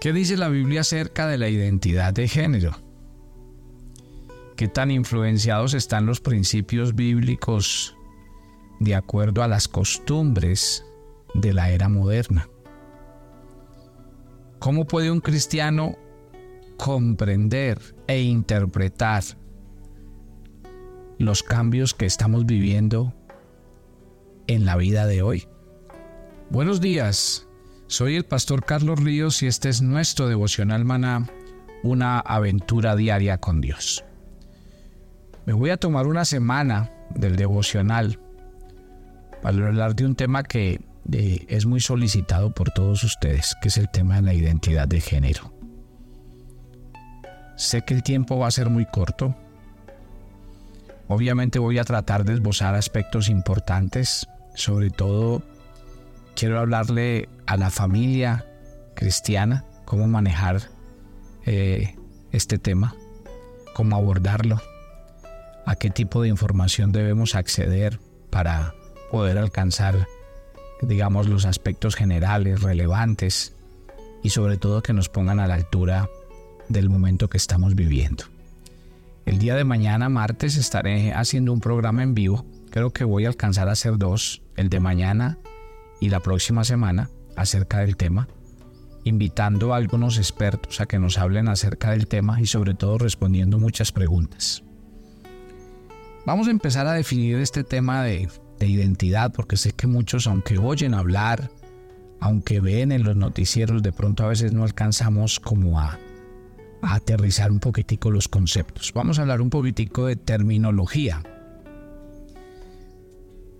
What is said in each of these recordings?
¿Qué dice la Biblia acerca de la identidad de género? ¿Qué tan influenciados están los principios bíblicos de acuerdo a las costumbres de la era moderna? ¿Cómo puede un cristiano comprender e interpretar los cambios que estamos viviendo en la vida de hoy? Buenos días, soy el pastor Carlos Ríos y este es nuestro devocional maná, una aventura diaria con Dios. Me voy a tomar una semana del devocional para hablar de un tema que eh, es muy solicitado por todos ustedes, que es el tema de la identidad de género. Sé que el tiempo va a ser muy corto. Obviamente voy a tratar de esbozar aspectos importantes, sobre todo quiero hablarle a la familia cristiana cómo manejar eh, este tema, cómo abordarlo, a qué tipo de información debemos acceder para poder alcanzar, digamos, los aspectos generales, relevantes y sobre todo que nos pongan a la altura del momento que estamos viviendo. El día de mañana, martes, estaré haciendo un programa en vivo. Creo que voy a alcanzar a hacer dos, el de mañana y la próxima semana acerca del tema, invitando a algunos expertos a que nos hablen acerca del tema y sobre todo respondiendo muchas preguntas. Vamos a empezar a definir este tema de, identidad porque sé que muchos, aunque oyen hablar, aunque ven en los noticieros, de pronto a veces no alcanzamos como a, a aterrizar un poquitico los conceptos. Vamos a hablar un poquitico de terminología.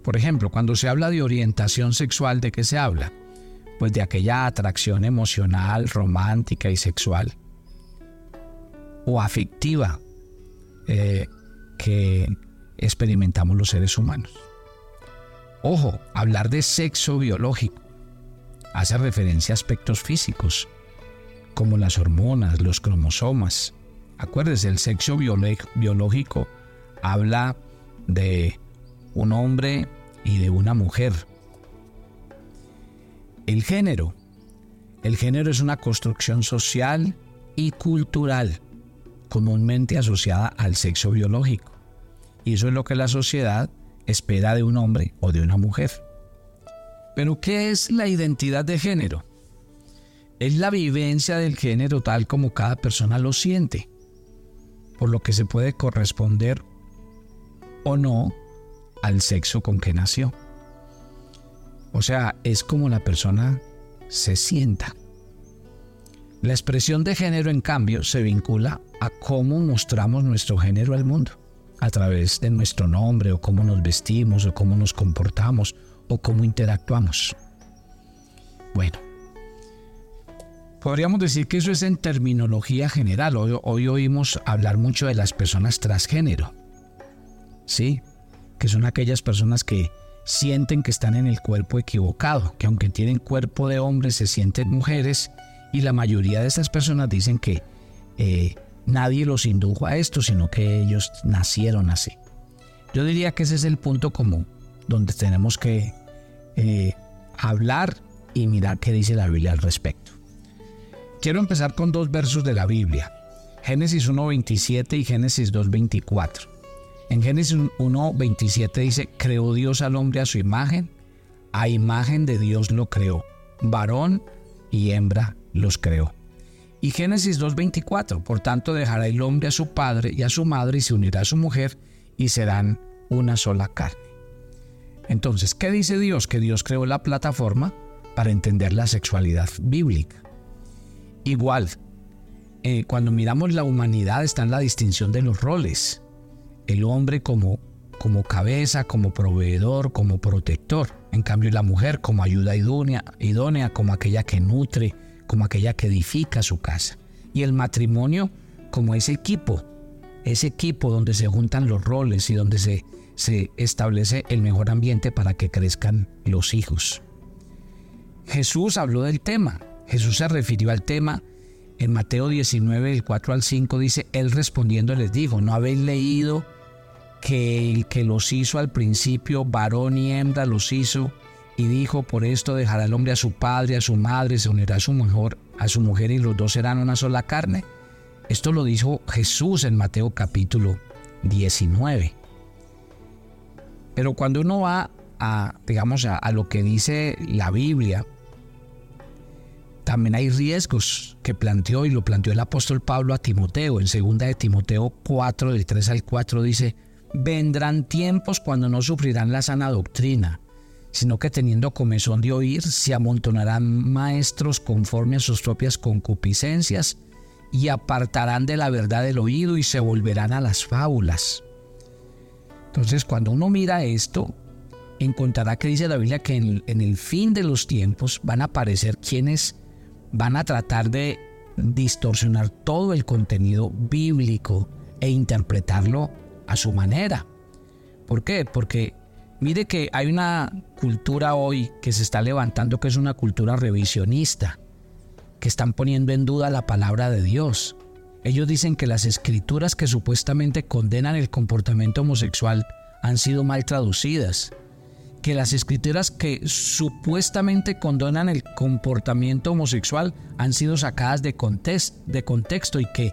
Por ejemplo, cuando se habla de orientación sexual, ¿de qué se habla? Pues de aquella atracción emocional, romántica y sexual o afectiva eh, que experimentamos los seres humanos. Ojo, hablar de sexo biológico hace referencia a aspectos físicos, como las hormonas, los cromosomas. Acuérdese, el sexo biológico habla de un hombre y de una mujer. El género. El género es una construcción social y cultural comúnmente asociada al sexo biológico. Y eso es lo que la sociedad espera de un hombre o de una mujer. Pero ¿qué es la identidad de género? Es la vivencia del género tal como cada persona lo siente, por lo que se puede corresponder o no al sexo con que nació. O sea, es como la persona se sienta. La expresión de género, en cambio, se vincula a cómo mostramos nuestro género al mundo, a través de nuestro nombre, o cómo nos vestimos, o cómo nos comportamos, o cómo interactuamos. Bueno, podríamos decir que eso es en terminología general. Hoy, hoy oímos hablar mucho de las personas transgénero. Sí, que son aquellas personas que sienten que están en el cuerpo equivocado, que aunque tienen cuerpo de hombres se sienten mujeres y la mayoría de estas personas dicen que eh, nadie los indujo a esto, sino que ellos nacieron así. Yo diría que ese es el punto común donde tenemos que eh, hablar y mirar qué dice la Biblia al respecto. Quiero empezar con dos versos de la Biblia, Génesis 1.27 y Génesis 2.24. En Génesis 1.27 dice, creó Dios al hombre a su imagen, a imagen de Dios lo creó, varón y hembra los creó. Y Génesis 2.24, por tanto dejará el hombre a su padre y a su madre y se unirá a su mujer y serán una sola carne. Entonces, ¿qué dice Dios? Que Dios creó la plataforma para entender la sexualidad bíblica. Igual, eh, cuando miramos la humanidad está en la distinción de los roles el hombre como, como cabeza, como proveedor, como protector. En cambio, la mujer como ayuda idónea, idónea, como aquella que nutre, como aquella que edifica su casa. Y el matrimonio como ese equipo, ese equipo donde se juntan los roles y donde se, se establece el mejor ambiente para que crezcan los hijos. Jesús habló del tema. Jesús se refirió al tema en Mateo 19, del 4 al 5, dice, Él respondiendo les dijo, ¿no habéis leído que el que los hizo al principio, varón y hembra los hizo, y dijo, por esto dejará el hombre a su padre, a su madre, se unirá a su mujer, a su mujer y los dos serán una sola carne. Esto lo dijo Jesús en Mateo capítulo 19. Pero cuando uno va a, digamos, a, a lo que dice la Biblia, también hay riesgos que planteó y lo planteó el apóstol Pablo a Timoteo. En segunda de Timoteo 4, del 3 al 4 dice, vendrán tiempos cuando no sufrirán la sana doctrina, sino que teniendo comezón de oír, se amontonarán maestros conforme a sus propias concupiscencias y apartarán de la verdad el oído y se volverán a las fábulas. Entonces, cuando uno mira esto, encontrará que dice la Biblia que en el fin de los tiempos van a aparecer quienes van a tratar de distorsionar todo el contenido bíblico e interpretarlo a su manera. ¿Por qué? Porque mire que hay una cultura hoy que se está levantando que es una cultura revisionista, que están poniendo en duda la palabra de Dios. Ellos dicen que las escrituras que supuestamente condenan el comportamiento homosexual han sido mal traducidas, que las escrituras que supuestamente condonan el comportamiento homosexual han sido sacadas de, contexto y que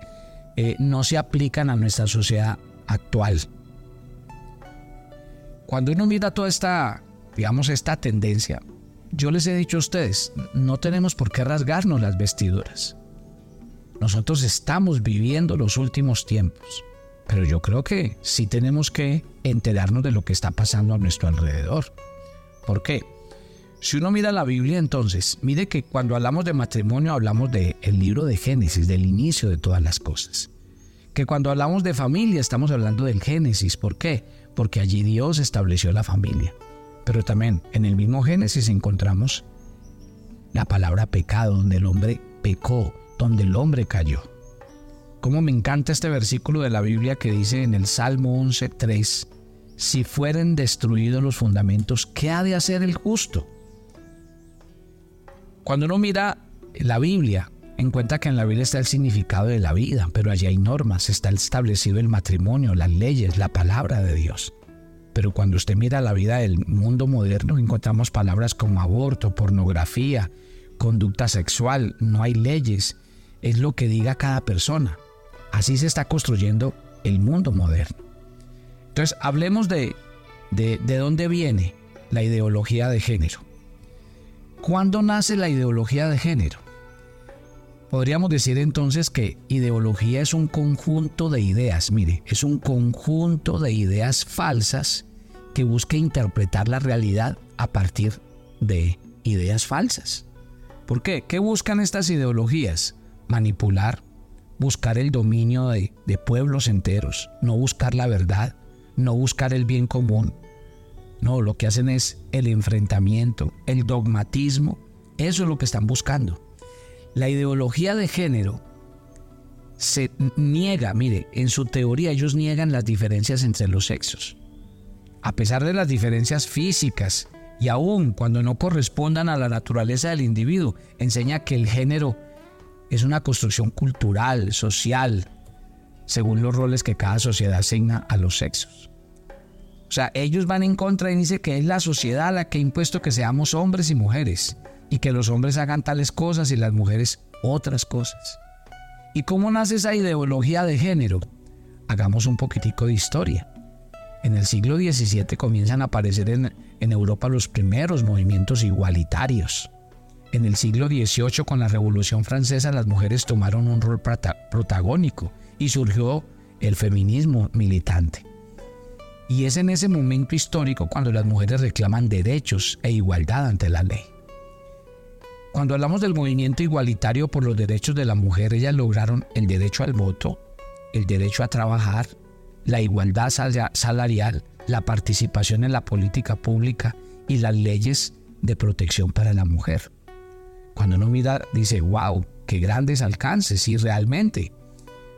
eh, no se aplican a nuestra sociedad actual. Cuando uno mira toda esta, digamos, esta tendencia, yo les he dicho a ustedes, no tenemos por qué rasgarnos las vestiduras. Nosotros estamos viviendo los últimos tiempos. Pero yo creo que sí tenemos que enterarnos de lo que está pasando a nuestro alrededor. ¿Por qué? Si uno mira la Biblia entonces, mire que cuando hablamos de matrimonio hablamos del libro de Génesis, del inicio de todas las cosas. Que cuando hablamos de familia estamos hablando del Génesis. ¿Por qué? Porque allí Dios estableció la familia. Pero también en el mismo Génesis encontramos la palabra pecado, donde el hombre pecó, donde el hombre cayó. Cómo me encanta este versículo de la Biblia que dice en el Salmo 11.3, si fueren destruidos los fundamentos, ¿qué ha de hacer el justo? Cuando uno mira la Biblia, encuentra que en la Biblia está el significado de la vida, pero allí hay normas, está establecido el matrimonio, las leyes, la palabra de Dios. Pero cuando usted mira la vida del mundo moderno, encontramos palabras como aborto, pornografía, conducta sexual, no hay leyes, es lo que diga cada persona. Así se está construyendo el mundo moderno. Entonces, hablemos de, de, dónde viene la ideología de género. ¿Cuándo nace la ideología de género? Podríamos decir entonces que ideología es un conjunto de ideas, mire, es un conjunto de ideas falsas que busca interpretar la realidad a partir de ideas falsas. ¿Por qué? ¿Qué buscan estas ideologías? Manipular, buscar el dominio de, pueblos enteros, no buscar la verdad, no buscar el bien común. No, lo que hacen es el enfrentamiento, el dogmatismo. Eso es lo que están buscando. La ideología de género se niega, mire, en su teoría ellos niegan las diferencias entre los sexos. A pesar de las diferencias físicas y aún cuando no correspondan a la naturaleza del individuo, enseña que el género es una construcción cultural, social, según los roles que cada sociedad asigna a los sexos. O sea, ellos van en contra y dicen que es la sociedad la que ha impuesto que seamos hombres y mujeres y que los hombres hagan tales cosas y las mujeres otras cosas. ¿Y cómo nace esa ideología de género? Hagamos un poquitico de historia. En el siglo XVII comienzan a aparecer en, en Europa los primeros movimientos igualitarios. En el siglo XVIII, con la Revolución Francesa, las mujeres tomaron un rol protagónico y surgió el feminismo militante. Y es en ese momento histórico cuando las mujeres reclaman derechos e igualdad ante la ley. Cuando hablamos del movimiento igualitario por los derechos de la mujer, ellas lograron el derecho al voto, el derecho a trabajar, la igualdad salarial, la participación en la política pública y las leyes de protección para la mujer. Cuando uno mira, dice, wow, qué grandes alcances, y realmente.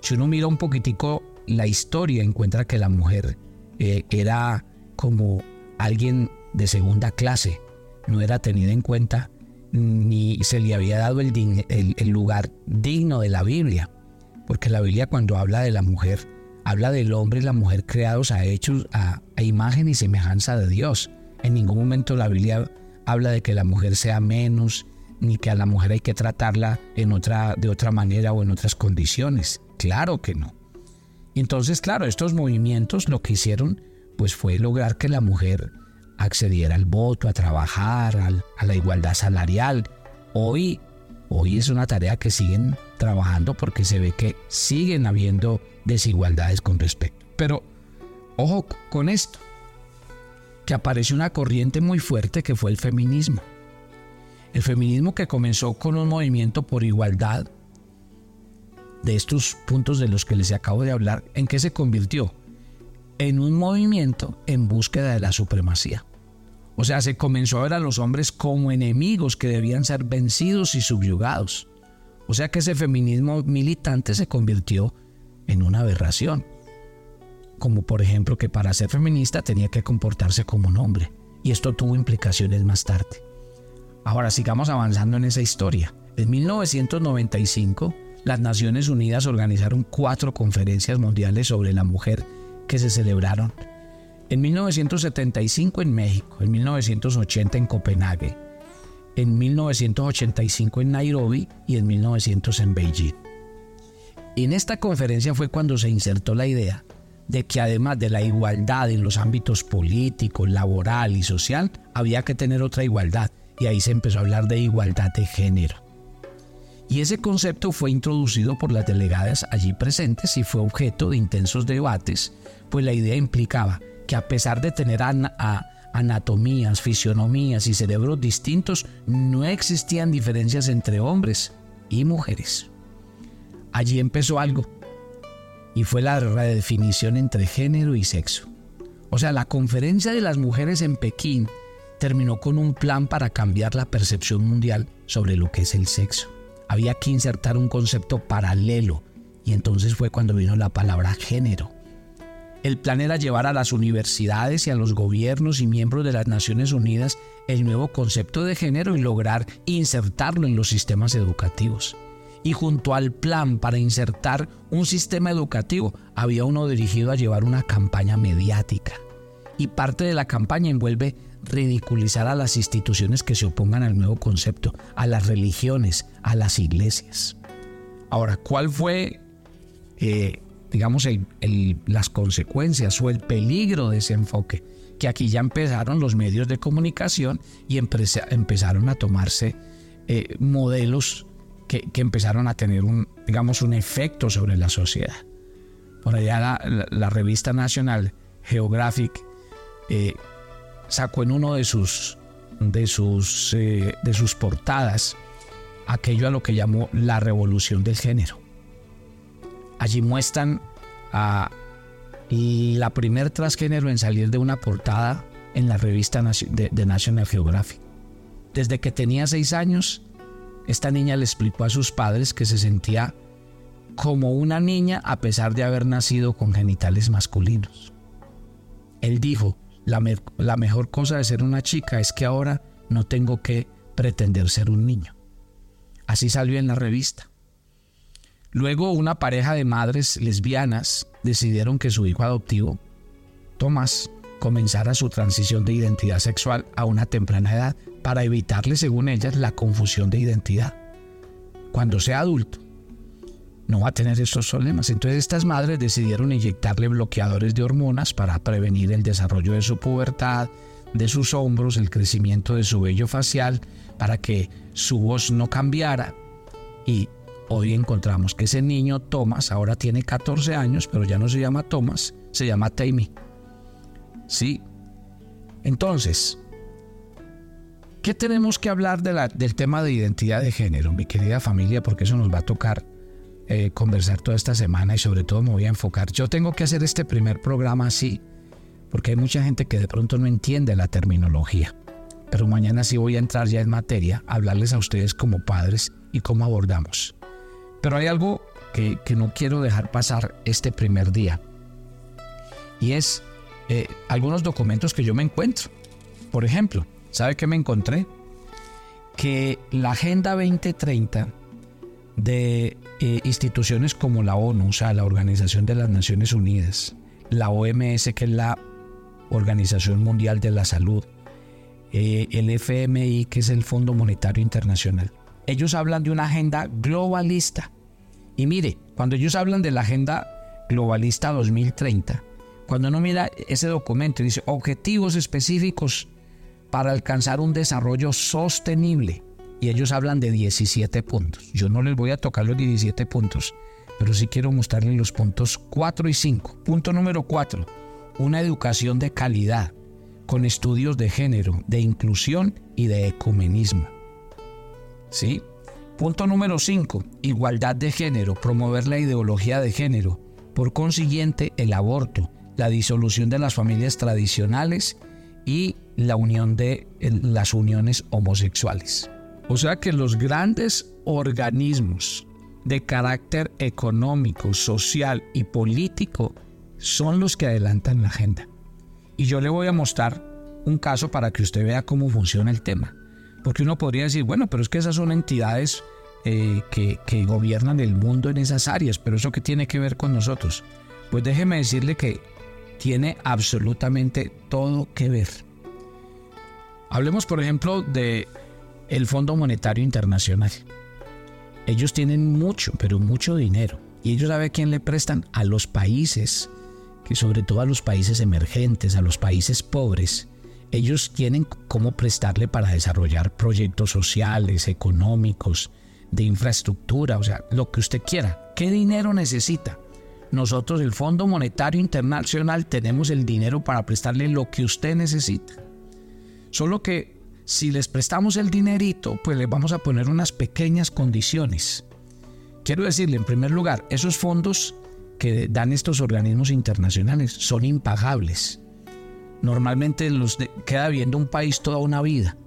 Si uno mira un poquitico la historia, encuentra que la mujer eh, era como alguien de segunda clase, no era tenida en cuenta ni se le había dado el, lugar digno de la Biblia, porque la Biblia cuando habla de la mujer, habla del hombre y la mujer creados a hechos, a imagen y semejanza de Dios. En ningún momento la Biblia habla de que la mujer sea menos, ni que a la mujer hay que tratarla en otra, de otra manera o en otras condiciones. Claro que no. Entonces, claro, estos movimientos lo que hicieron pues fue lograr que la mujer accediera al voto, a trabajar, a la igualdad salarial. Hoy, hoy es una tarea que siguen trabajando porque se ve que siguen habiendo desigualdades con respecto. Pero ojo con esto, que apareció una corriente muy fuerte que fue el feminismo. El feminismo que comenzó con un movimiento por igualdad de estos puntos de los que les acabo de hablar, ¿en qué se convirtió? En un movimiento en búsqueda de la supremacía. O sea, se comenzó a ver a los hombres como enemigos que debían ser vencidos y subyugados. O sea que ese feminismo militante se convirtió en una aberración. Como por ejemplo que para ser feminista tenía que comportarse como un hombre. Y esto tuvo implicaciones más tarde. Ahora sigamos avanzando en esa historia. En 1995, las Naciones Unidas organizaron cuatro conferencias mundiales sobre la mujer que se celebraron en 1975 en México, en 1980 en Copenhague, en 1985 en Nairobi y en 1900 en Beijing. En esta conferencia fue cuando se insertó la idea de que además de la igualdad en los ámbitos político, laboral y social, había que tener otra igualdad, y ahí se empezó a hablar de igualdad de género. Y ese concepto fue introducido por las delegadas allí presentes y fue objeto de intensos debates, pues la idea implicaba que a pesar de tener anatomías, fisionomías y cerebros distintos, no existían diferencias entre hombres y mujeres. Allí empezó algo, y fue la redefinición entre género y sexo. O sea, la conferencia de las mujeres en Pekín terminó con un plan para cambiar la percepción mundial sobre lo que es el sexo. Había que insertar un concepto paralelo y entonces fue cuando vino la palabra género. El plan era llevar a las universidades y a los gobiernos y miembros de las Naciones Unidas el nuevo concepto de género y lograr insertarlo en los sistemas educativos. Y junto al plan para insertar un sistema educativo había uno dirigido a llevar una campaña mediática. Y parte de la campaña envuelve ridiculizar a las instituciones que se opongan al nuevo concepto, a las religiones, a las iglesias. Ahora, ¿cuál fue, eh, digamos, las consecuencias o el peligro de ese enfoque? Que aquí ya empezaron los medios de comunicación y empezaron a tomarse eh, modelos que, empezaron a tener un, digamos, un efecto sobre la sociedad. Por allá la, revista National Geographic eh, sacó en uno de sus, de sus, eh, de sus portadas aquello a lo que llamó la revolución del género. Allí muestran a la primer transgénero en salir de una portada en la revista de, National Geographic. Desde que tenía seis años, esta niña le explicó a sus padres que se sentía como una niña a pesar de haber nacido con genitales masculinos. Él dijo, la, mejor cosa de ser una chica es que ahora no tengo que pretender ser un niño. Así salió en la revista. Luego una pareja de madres lesbianas decidieron que su hijo adoptivo, Tomás, comenzara su transición de identidad sexual a una temprana edad para evitarle, según ellas, la confusión de identidad. Cuando sea adulto, no va a tener esos problemas. Entonces estas madres decidieron inyectarle bloqueadores de hormonas para prevenir el desarrollo de su pubertad, de sus hombros, el crecimiento de su vello facial, para que su voz no cambiara. Y hoy encontramos que ese niño, Thomas, ahora tiene 14 años, pero ya no se llama Thomas, se llama Tammy. Sí. Entonces, ¿qué tenemos que hablar del tema de identidad de género, mi querida familia? Porque eso nos va a tocar eh, conversar toda esta semana y sobre todo me voy a enfocar. Yo tengo que hacer este primer programa así, porque hay mucha gente que de pronto no entiende la terminología. Pero mañana sí voy a entrar ya en materia, hablarles a ustedes como padres y cómo abordamos. Pero hay algo que, no quiero dejar pasar este primer día. Y es eh, algunos documentos que yo me encuentro. Por ejemplo, ¿sabe qué me encontré? Que la Agenda 2030 de eh, instituciones como la ONU, o sea, la Organización de las Naciones Unidas, la OMS, que es la Organización Mundial de la Salud, eh, el FMI, que es el Fondo Monetario Internacional. Ellos hablan de una agenda globalista. Y mire, cuando ellos hablan de la agenda globalista 2030, cuando uno mira ese documento, dice objetivos específicos para alcanzar un desarrollo sostenible. Y ellos hablan de 17 puntos. Yo no les voy a tocar los 17 puntos, pero sí quiero mostrarles los puntos 4 y 5. Punto número 4. Una educación de calidad, con estudios de género, de inclusión y de ecumenismo. ¿Sí? Punto número 5. Igualdad de género, promover la ideología de género. Por consiguiente, el aborto, la disolución de las familias tradicionales y la unión de las uniones homosexuales. O sea que los grandes organismos de carácter económico, social y político son los que adelantan la agenda. Y yo le voy a mostrar un caso para que usted vea cómo funciona el tema. Porque uno podría decir, bueno, pero es que esas son entidades eh, que, que gobiernan el mundo en esas áreas, pero eso qué tiene que ver con nosotros. Pues déjeme decirle que tiene absolutamente todo que ver. Hablemos, por ejemplo, de el Fondo Monetario Internacional. Ellos tienen mucho, pero mucho dinero. Y ellos saben quién le prestan a los países, que sobre todo a los países emergentes, a los países pobres. Ellos tienen cómo prestarle para desarrollar proyectos sociales, económicos, de infraestructura, o sea, lo que usted quiera. ¿Qué dinero necesita? Nosotros, el Fondo Monetario Internacional, tenemos el dinero para prestarle lo que usted necesita. Solo que si les prestamos el dinerito, pues les vamos a poner unas pequeñas condiciones. Quiero decirle, en primer lugar, esos fondos que dan estos organismos internacionales son impagables. Normalmente los queda viendo un país toda una vida.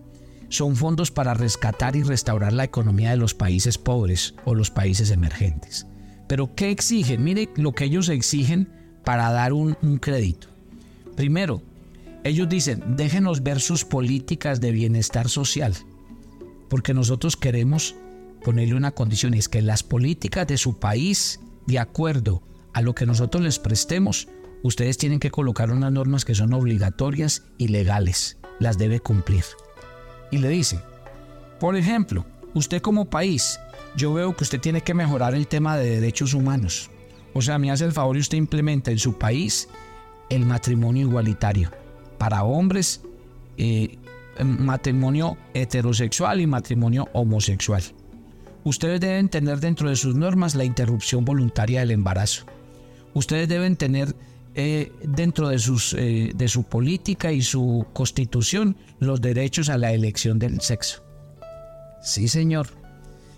Son fondos para rescatar y restaurar la economía de los países pobres o los países emergentes. Pero ¿qué exigen? Mire lo que ellos exigen para dar un crédito. Primero, ellos dicen, déjenos ver sus políticas de bienestar social, porque nosotros queremos ponerle una condición, y es que las políticas de su país, de acuerdo a lo que nosotros les prestemos, ustedes tienen que colocar unas normas que son obligatorias y legales, las debe cumplir. Y le dicen, por ejemplo, usted como país, yo veo que usted tiene que mejorar el tema de derechos humanos. O sea, me hace el favor y usted implementa en su país el matrimonio igualitario para hombres, eh, matrimonio heterosexual y matrimonio homosexual. Ustedes deben tener dentro de sus normas la interrupción voluntaria del embarazo. Ustedes deben tener eh, dentro de, sus, eh, de su política y su constitución los derechos a la elección del sexo. Sí, señor.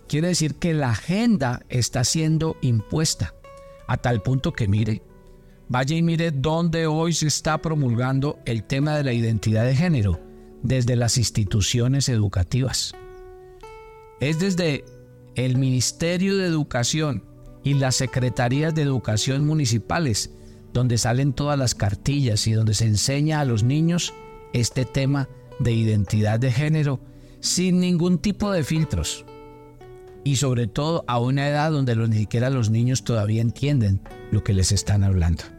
Quiere decir que la agenda está siendo impuesta a tal punto que mire, Vaya y mire dónde hoy se está promulgando el tema de la identidad de género, desde las instituciones educativas. Es desde el Ministerio de Educación y las Secretarías de Educación municipales donde salen todas las cartillas y donde se enseña a los niños este tema de identidad de género sin ningún tipo de filtros. Y sobre todo a una edad donde ni siquiera los niños todavía entienden lo que les están hablando.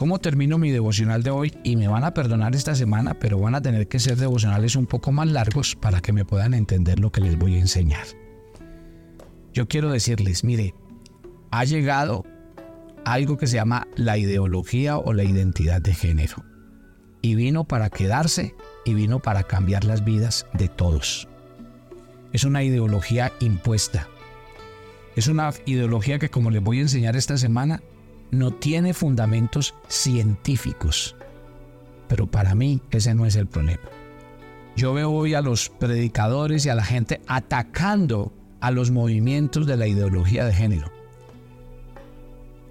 ¿Cómo termino mi devocional de hoy? Y me van a perdonar esta semana, pero van a tener que ser devocionales un poco más largos para que me puedan entender lo que les voy a enseñar. Yo quiero decirles, mire, ha llegado algo que se llama la ideología o la identidad de género. Y vino para quedarse y vino para cambiar las vidas de todos. Es una ideología impuesta. Es una ideología que, como les voy a enseñar esta semana, no tiene fundamentos científicos. Pero para mí ese no es el problema. Yo veo hoy a los predicadores y a la gente atacando a los movimientos de la ideología de género.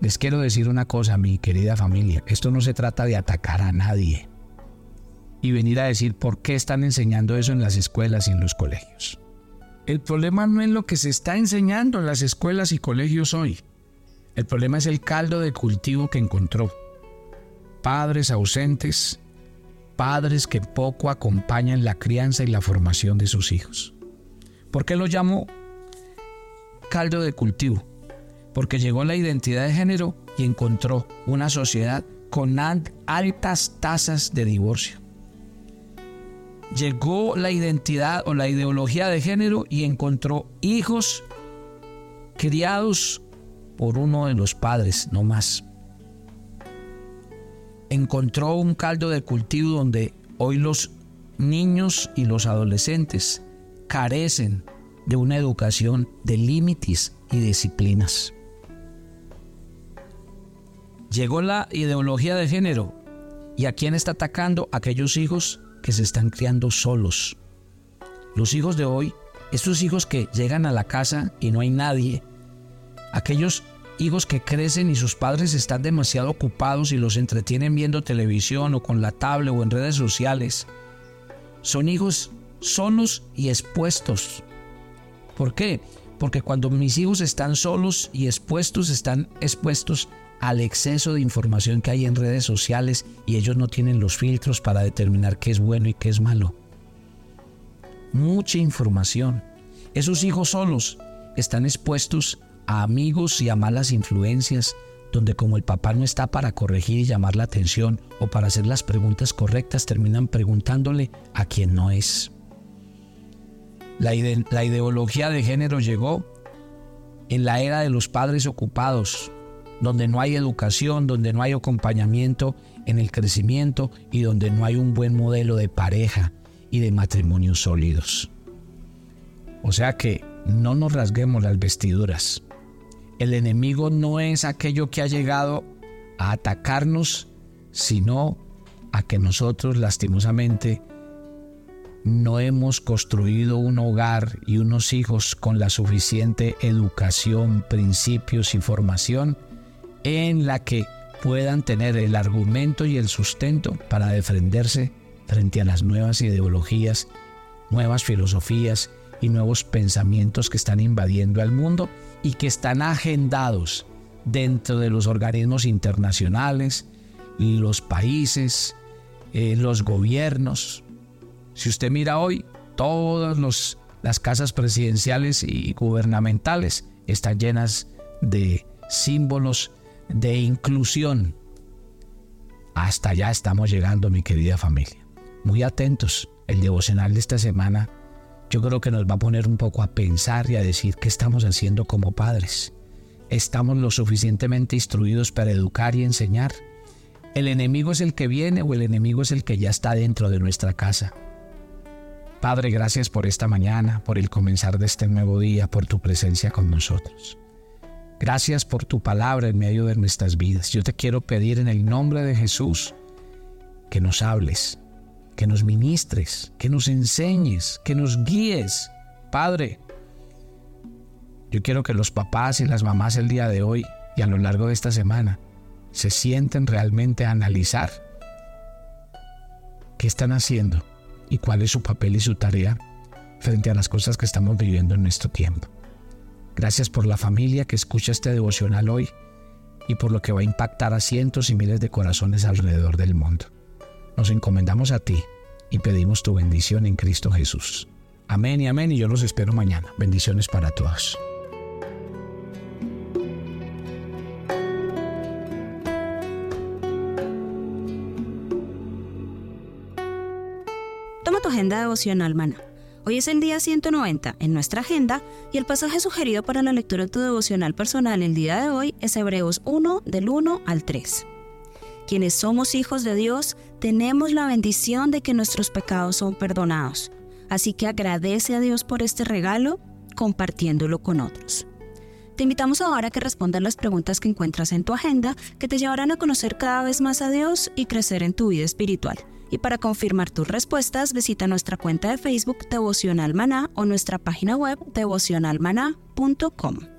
Les quiero decir una cosa, mi querida familia, esto no se trata de atacar a nadie y venir a decir por qué están enseñando eso en las escuelas y en los colegios. El problema no es lo que se está enseñando en las escuelas y colegios hoy. El problema es el caldo de cultivo que encontró. Padres ausentes, padres que poco acompañan la crianza y la formación de sus hijos. ¿Por qué lo llamo caldo de cultivo? Porque llegó la identidad de género y encontró una sociedad con altas tasas de divorcio. llegó la identidad o la ideología de género y encontró hijos criados por uno de los padres, no más. Encontró un caldo de cultivo donde hoy los niños y los adolescentes carecen de una educación de límites y disciplinas. Llegó la ideología de género y a quién está atacando aquellos hijos que se están criando solos. Los hijos de hoy, estos hijos que llegan a la casa y no hay nadie, aquellos hijos que crecen y sus padres están demasiado ocupados y los entretienen viendo televisión o con la tablet o en redes sociales, son hijos solos y expuestos. ¿Por qué? Porque cuando mis hijos están solos y expuestos, están expuestos al exceso de información que hay en redes sociales y ellos no tienen los filtros para determinar qué es bueno y qué es malo. Mucha información. Esos hijos solos están expuestos a amigos y a malas influencias, donde como el papá no está para corregir y llamar la atención o para hacer las preguntas correctas, terminan preguntándole a quien no es. La, la ideología de género llegó en la era de los padres ocupados, donde no hay educación, donde no hay acompañamiento en el crecimiento y donde no hay un buen modelo de pareja y de matrimonios sólidos. O sea que no nos rasguemos las vestiduras. El enemigo no es aquello que ha llegado a atacarnos, sino a que nosotros lastimosamente no hemos construido un hogar y unos hijos con la suficiente educación, principios y formación en la que puedan tener el argumento y el sustento para defenderse frente a las nuevas ideologías, nuevas filosofías y nuevos pensamientos que están invadiendo al mundo y que están agendados dentro de los organismos internacionales, los países, eh, los gobiernos. Si usted mira hoy, todas las casas presidenciales y gubernamentales están llenas de símbolos de inclusión. Hasta allá estamos llegando, mi querida familia. Muy atentos. El devocional de esta semana yo creo que nos va a poner un poco a pensar y a decir qué estamos haciendo como padres. ¿Estamos lo suficientemente instruidos para educar y enseñar? ¿El enemigo es el que viene o el enemigo es el que ya está dentro de nuestra casa? Padre, gracias por esta mañana, por el comenzar de este nuevo día, por tu presencia con nosotros. Gracias por tu palabra en medio de nuestras vidas. Yo te quiero pedir en el nombre de Jesús que nos hables, que nos ministres, que nos enseñes, que nos guíes. Padre, yo quiero que los papás y las mamás el día de hoy y a lo largo de esta semana se sienten realmente a analizar qué están haciendo y cuál es su papel y su tarea frente a las cosas que estamos viviendo en nuestro tiempo. Gracias por la familia que escucha este devocional hoy y por lo que va a impactar a cientos y miles de corazones alrededor del mundo. Nos encomendamos a ti y pedimos tu bendición en Cristo Jesús. Amén y amén y yo los espero mañana. Bendiciones para todos. Toma tu agenda devocional, mana Hoy es el día 190 en nuestra agenda y el pasaje sugerido para la lectura de tu devocional personal el día de hoy es Hebreos 1 del 1 al 3. Quienes somos hijos de Dios tenemos la bendición de que nuestros pecados son perdonados, así que agradece a Dios por este regalo compartiéndolo con otros. Te invitamos ahora a que respondas las preguntas que encuentras en tu agenda que te llevarán a conocer cada vez más a Dios y crecer en tu vida espiritual. Y para confirmar tus respuestas, visita nuestra cuenta de Facebook Devocional Maná o nuestra página web devocionalmaná.com.